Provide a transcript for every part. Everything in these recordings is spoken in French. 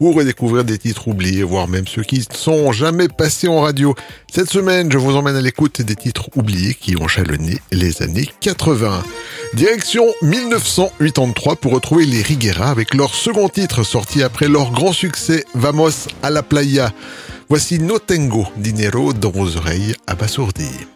ou redécouvrir des titres oubliés, voire même ceux qui ne sont jamais passés en radio. Cette semaine, je vous emmène à l'écoute des titres oubliés qui ont jalonné les années 80. Direction 1983 pour retrouver les Riguera avec leur second titre sorti après leur grand succès Vamos a la playa. Voici No Tengo Dinero dans vos oreilles abasourdies.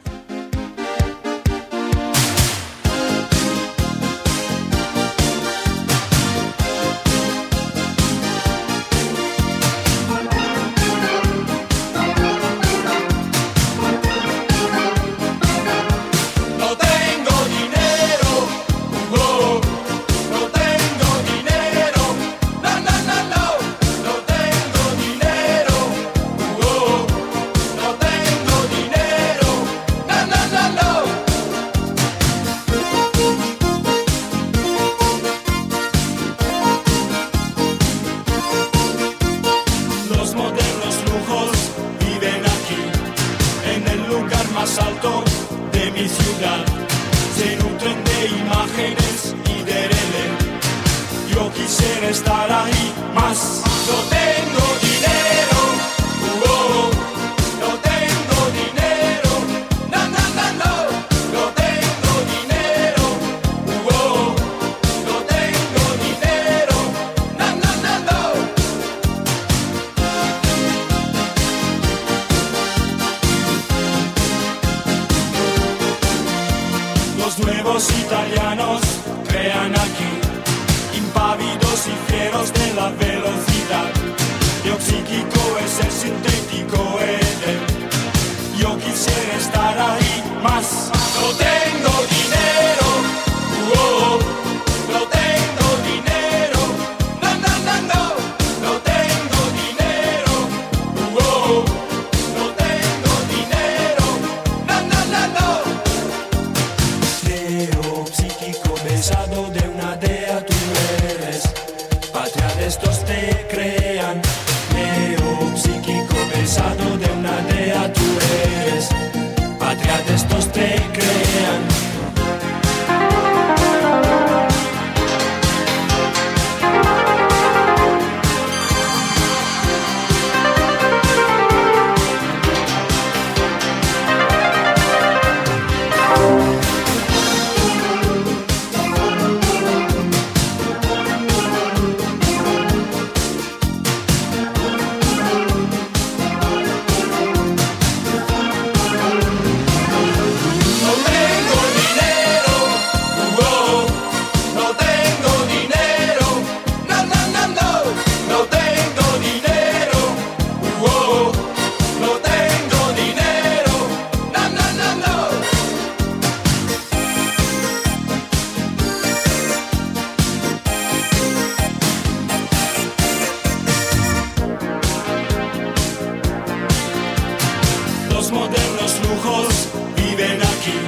Modernos lujos viven aquí,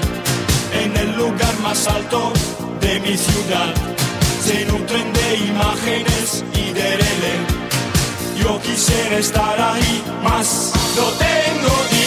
en el lugar más alto de mi ciudad. Se nutren de imágenes y de rele. Yo quisiera estar ahí más. No tengo dinero,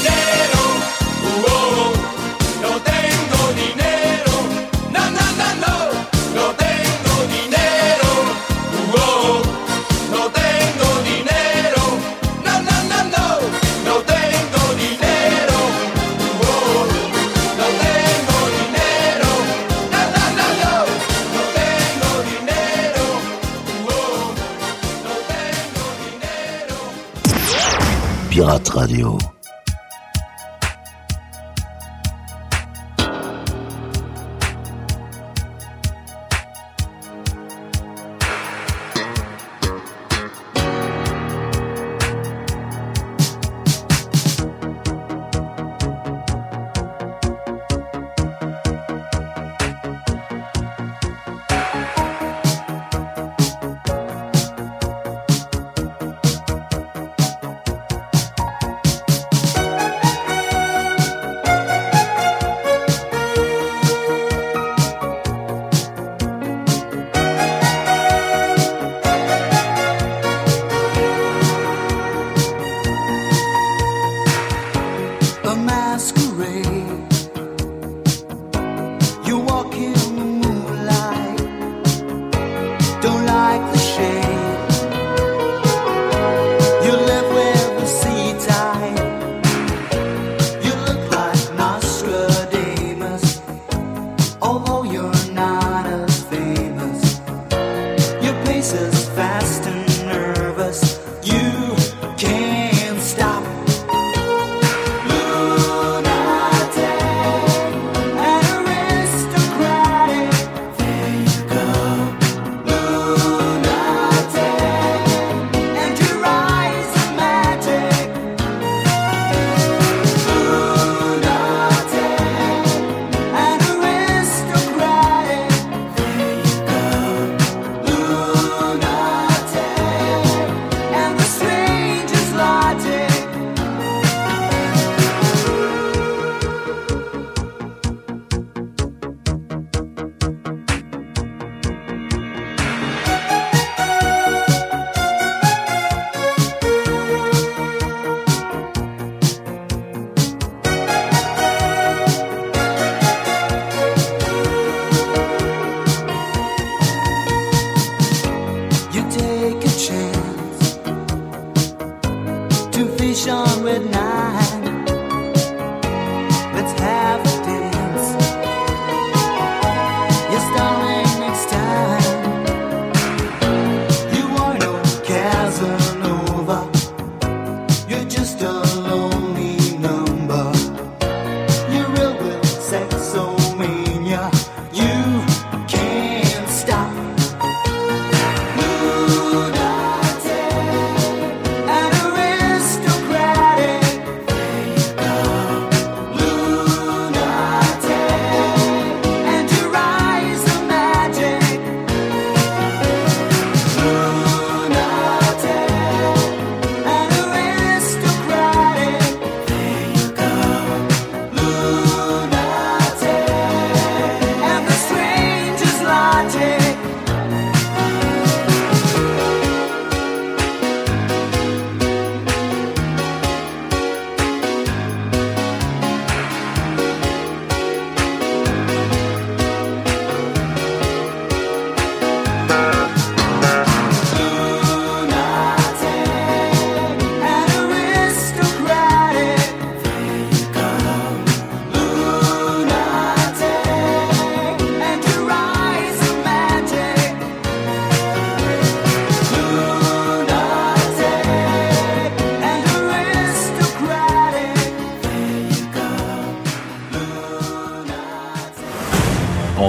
Radio.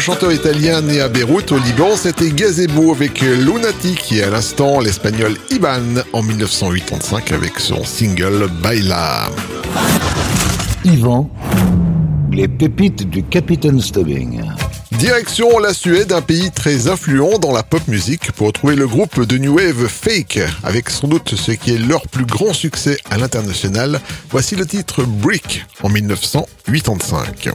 Chanteur italien né à Beyrouth, au Liban, c'était Gazebo avec Lunatic et à l'instant l'espagnol Iban en 1985 avec son single Baila. Yvan, les pépites du Capitaine Stubbing. Direction la Suède, un pays très influent dans la pop music pour trouver le groupe de New Wave Fake, avec sans doute ce qui est leur plus grand succès à l'international. Voici le titre Brick en 1985.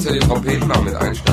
kannst ja den Trompeten noch mit einstellen.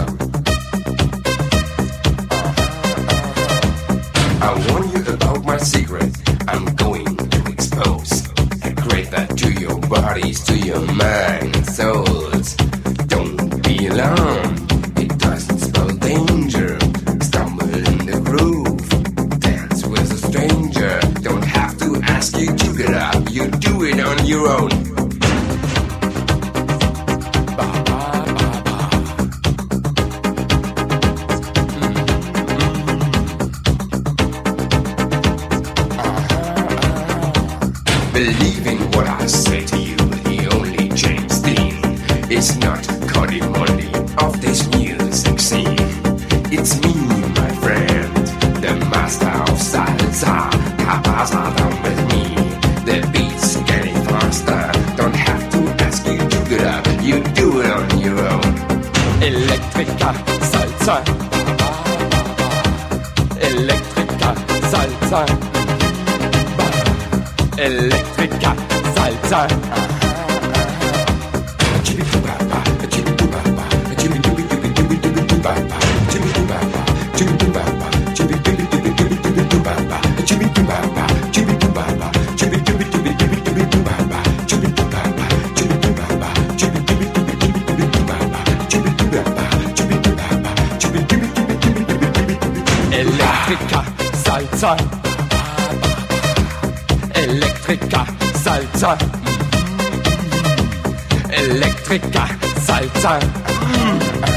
在嗯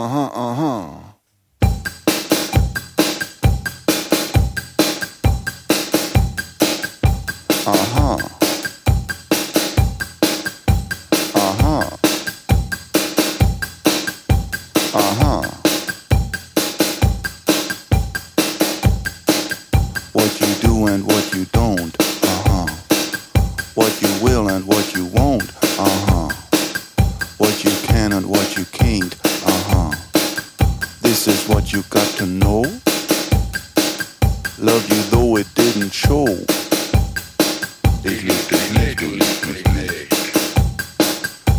know. Love you though it didn't show. Ich lieb dich nicht, du liebst mich nicht.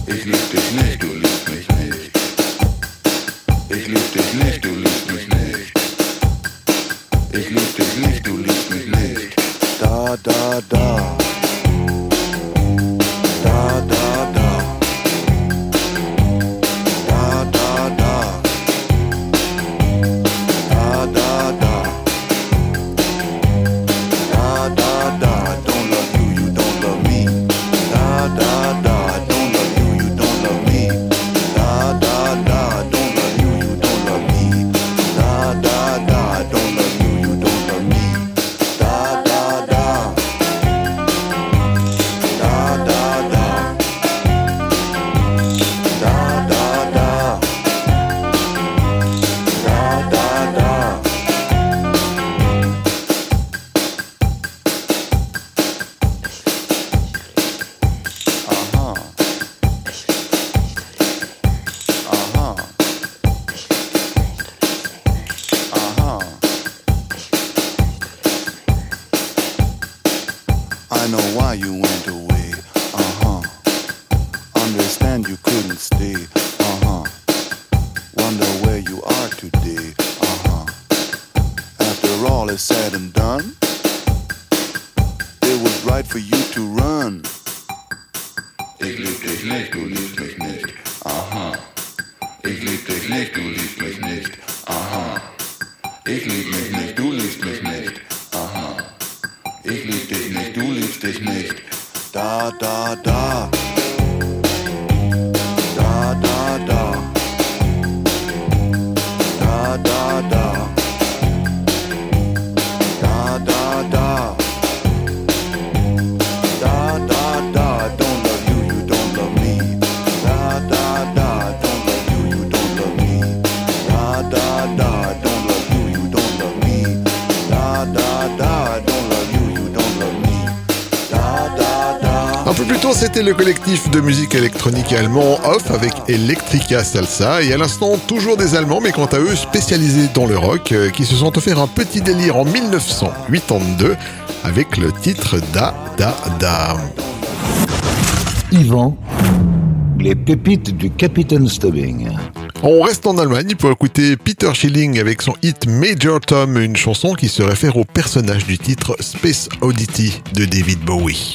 Ich lieb dich nicht, du liebst mich nicht. Ich lieb dich nicht, du liebst mich nicht. Ich lieb dich nicht, du liebst mich nicht. Da, da, da. C'était le collectif de musique électronique allemand Off avec Electrica Salsa et à l'instant toujours des Allemands mais quant à eux spécialisés dans le rock euh, qui se sont offert un petit délire en 1982 avec le titre Da Da Da. Yvan, les pépites du Capitaine Stubbing. On reste en Allemagne pour écouter Peter Schilling avec son hit Major Tom, une chanson qui se réfère au personnage du titre Space Oddity de David Bowie.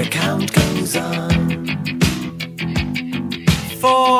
The count goes on. Four,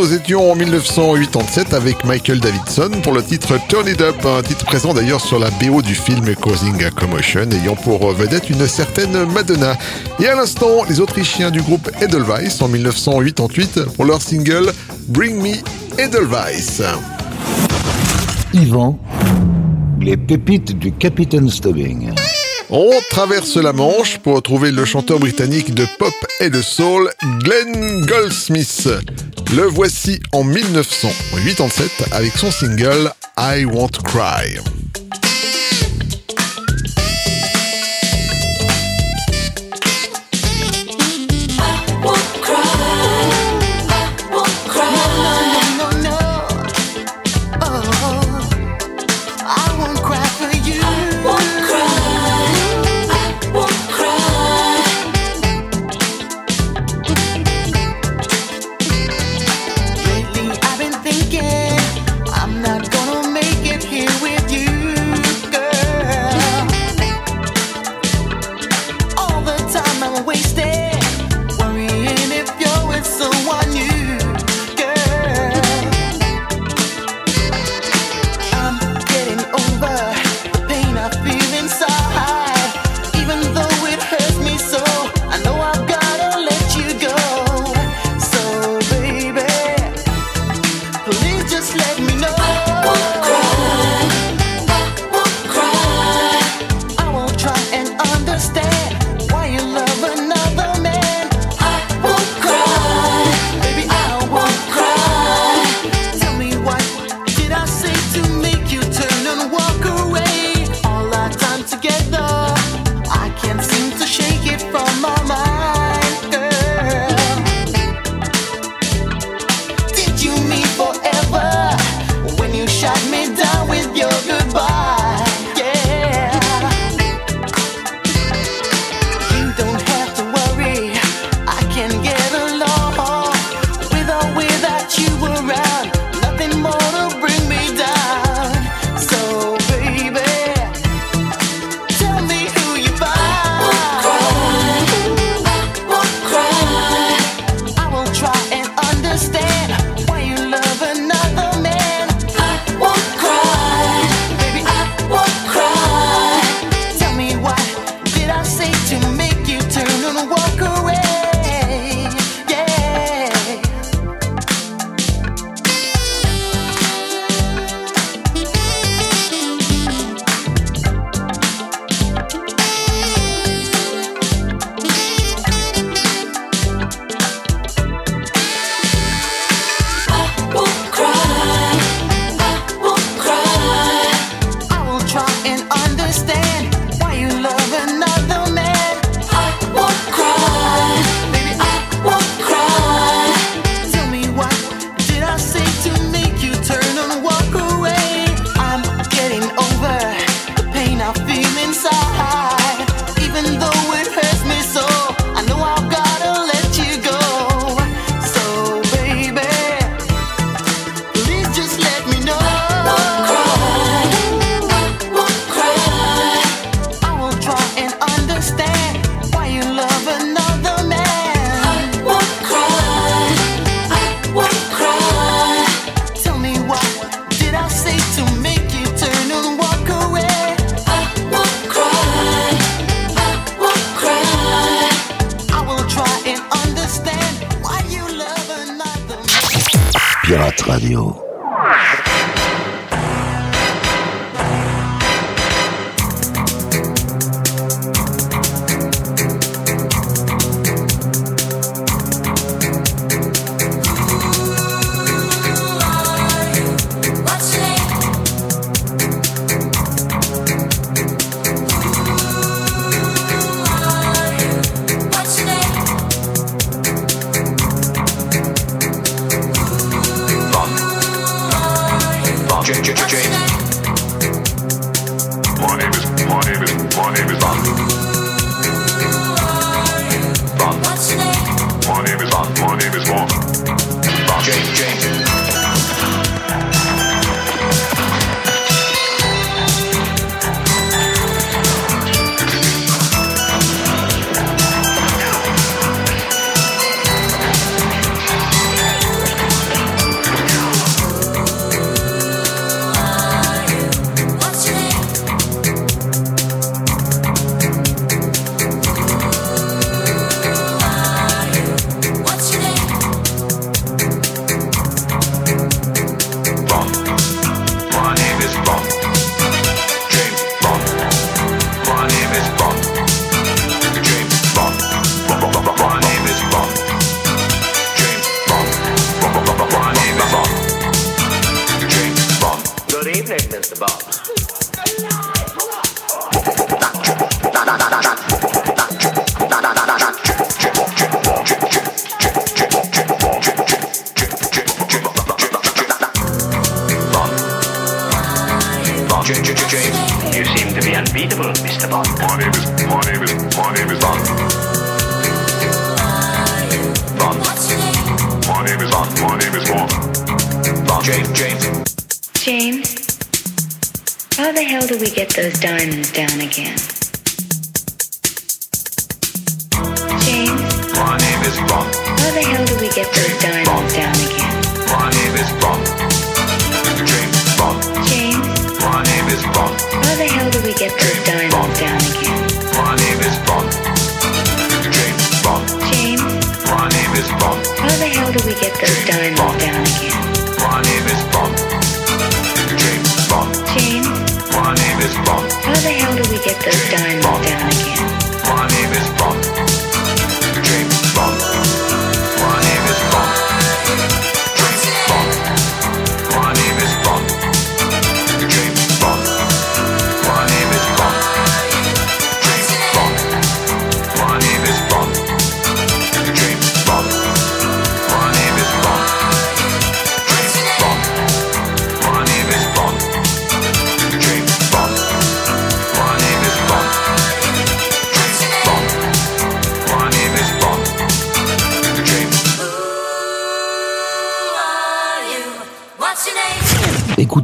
nous étions en 1987 avec Michael Davidson pour le titre Turn It Up, un titre présent d'ailleurs sur la BO du film Causing a Commotion, ayant pour vedette une certaine Madonna. Et à l'instant, les Autrichiens du groupe Edelweiss en 1988 pour leur single Bring Me Edelweiss. Yvan, les pépites du Capitaine Stubbing. On traverse la Manche pour retrouver le chanteur britannique de pop et de soul, Glenn Goldsmith. Le voici en 1987 avec son single I Won't Cry.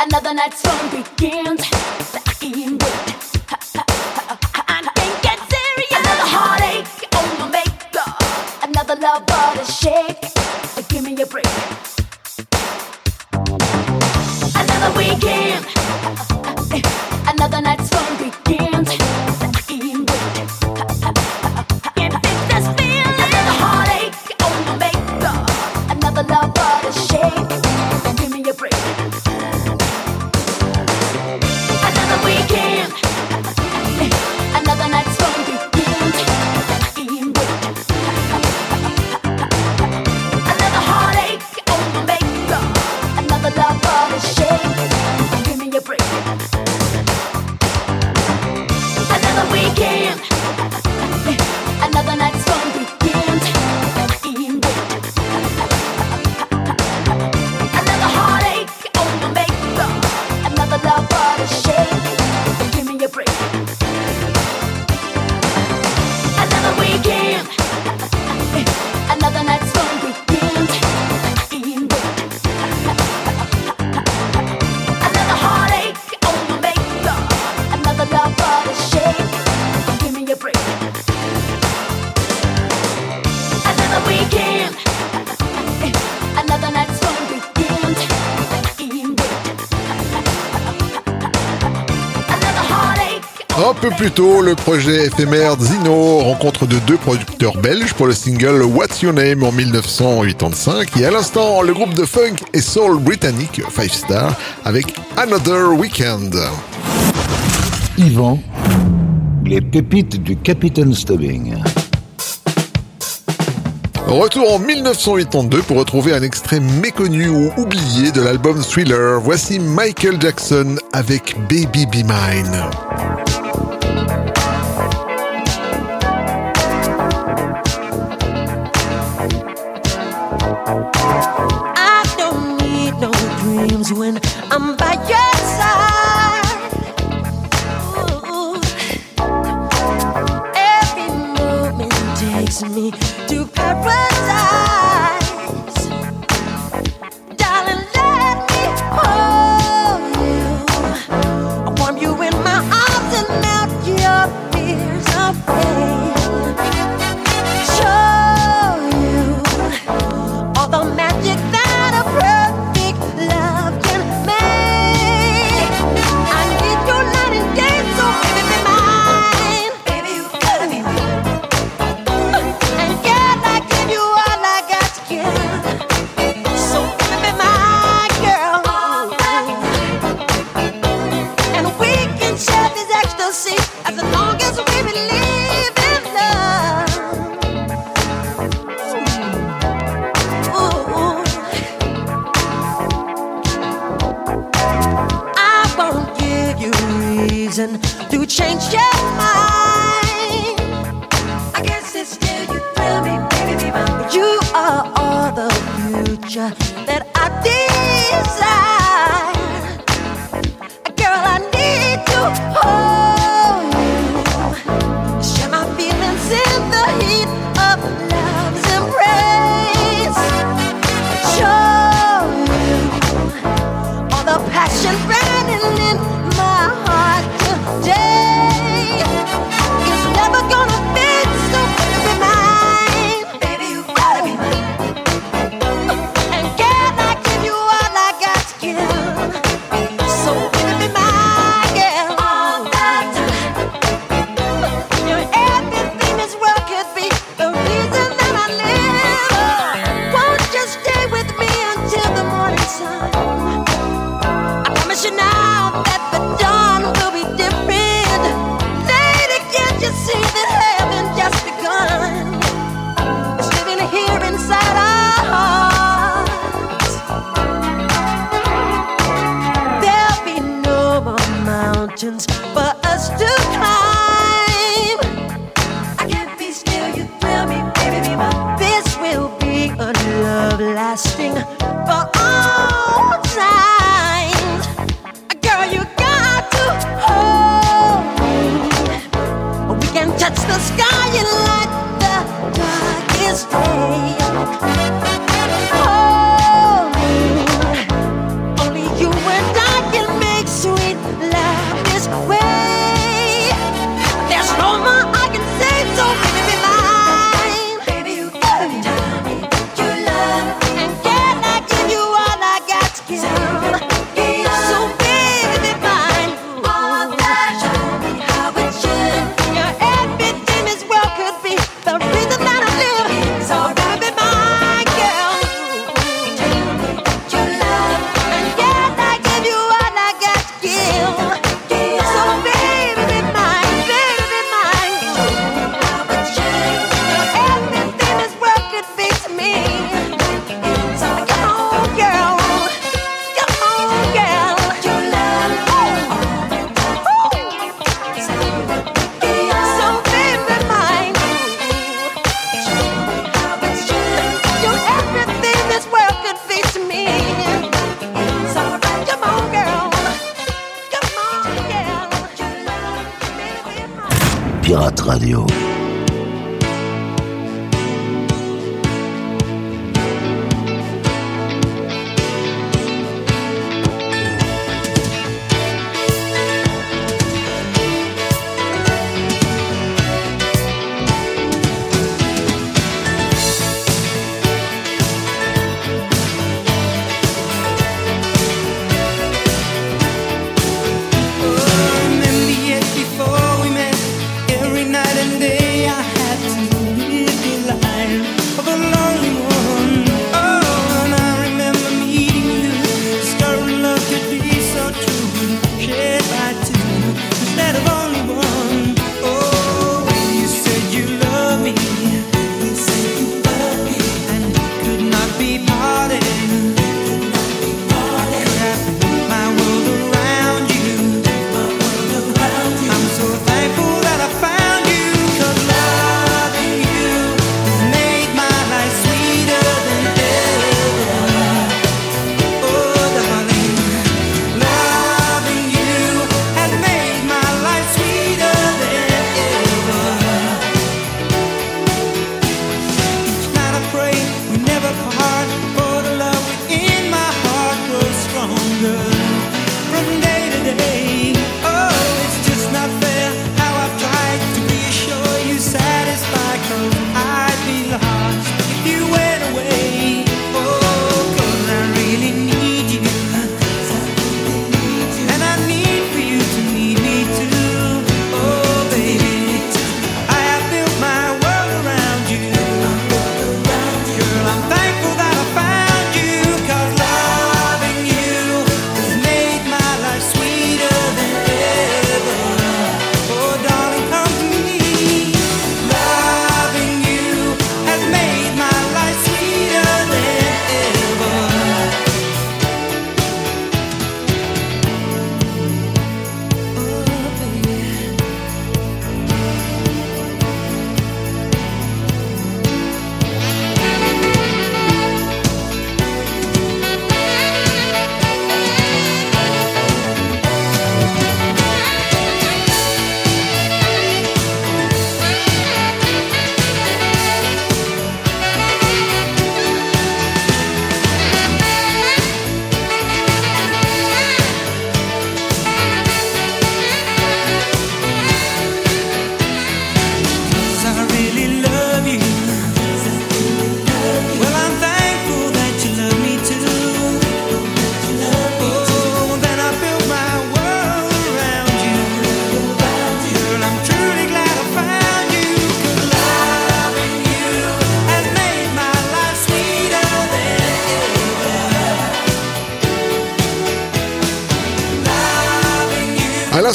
Another night's fun begins. I can't get serious. Another heartache. Another love shake. Give me a break. Another weekend. plus tôt, le projet éphémère Zino, rencontre de deux producteurs belges pour le single What's Your Name en 1985. Et à l'instant, le groupe de funk et soul britannique Five Star avec Another Weekend. Yvan, les pépites du Capitaine Stubbing. Retour en 1982 pour retrouver un extrait méconnu ou oublié de l'album Thriller. Voici Michael Jackson avec Baby Be Mine.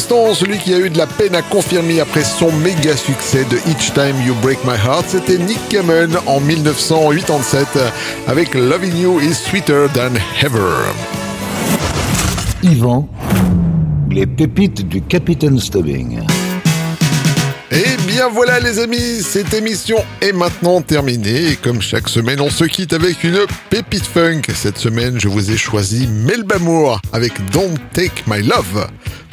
L'instant, celui qui a eu de la peine à confirmer après son méga succès de Each Time You Break My Heart, c'était Nick Kamen en 1987 avec Loving You is Sweeter Than Ever. Yvan, les pépites du Capitaine Stubbing. Et bien voilà les amis, cette émission est maintenant terminée et comme chaque semaine on se quitte avec une pépite funk. Cette semaine je vous ai choisi Melbamour avec Don't Take My Love.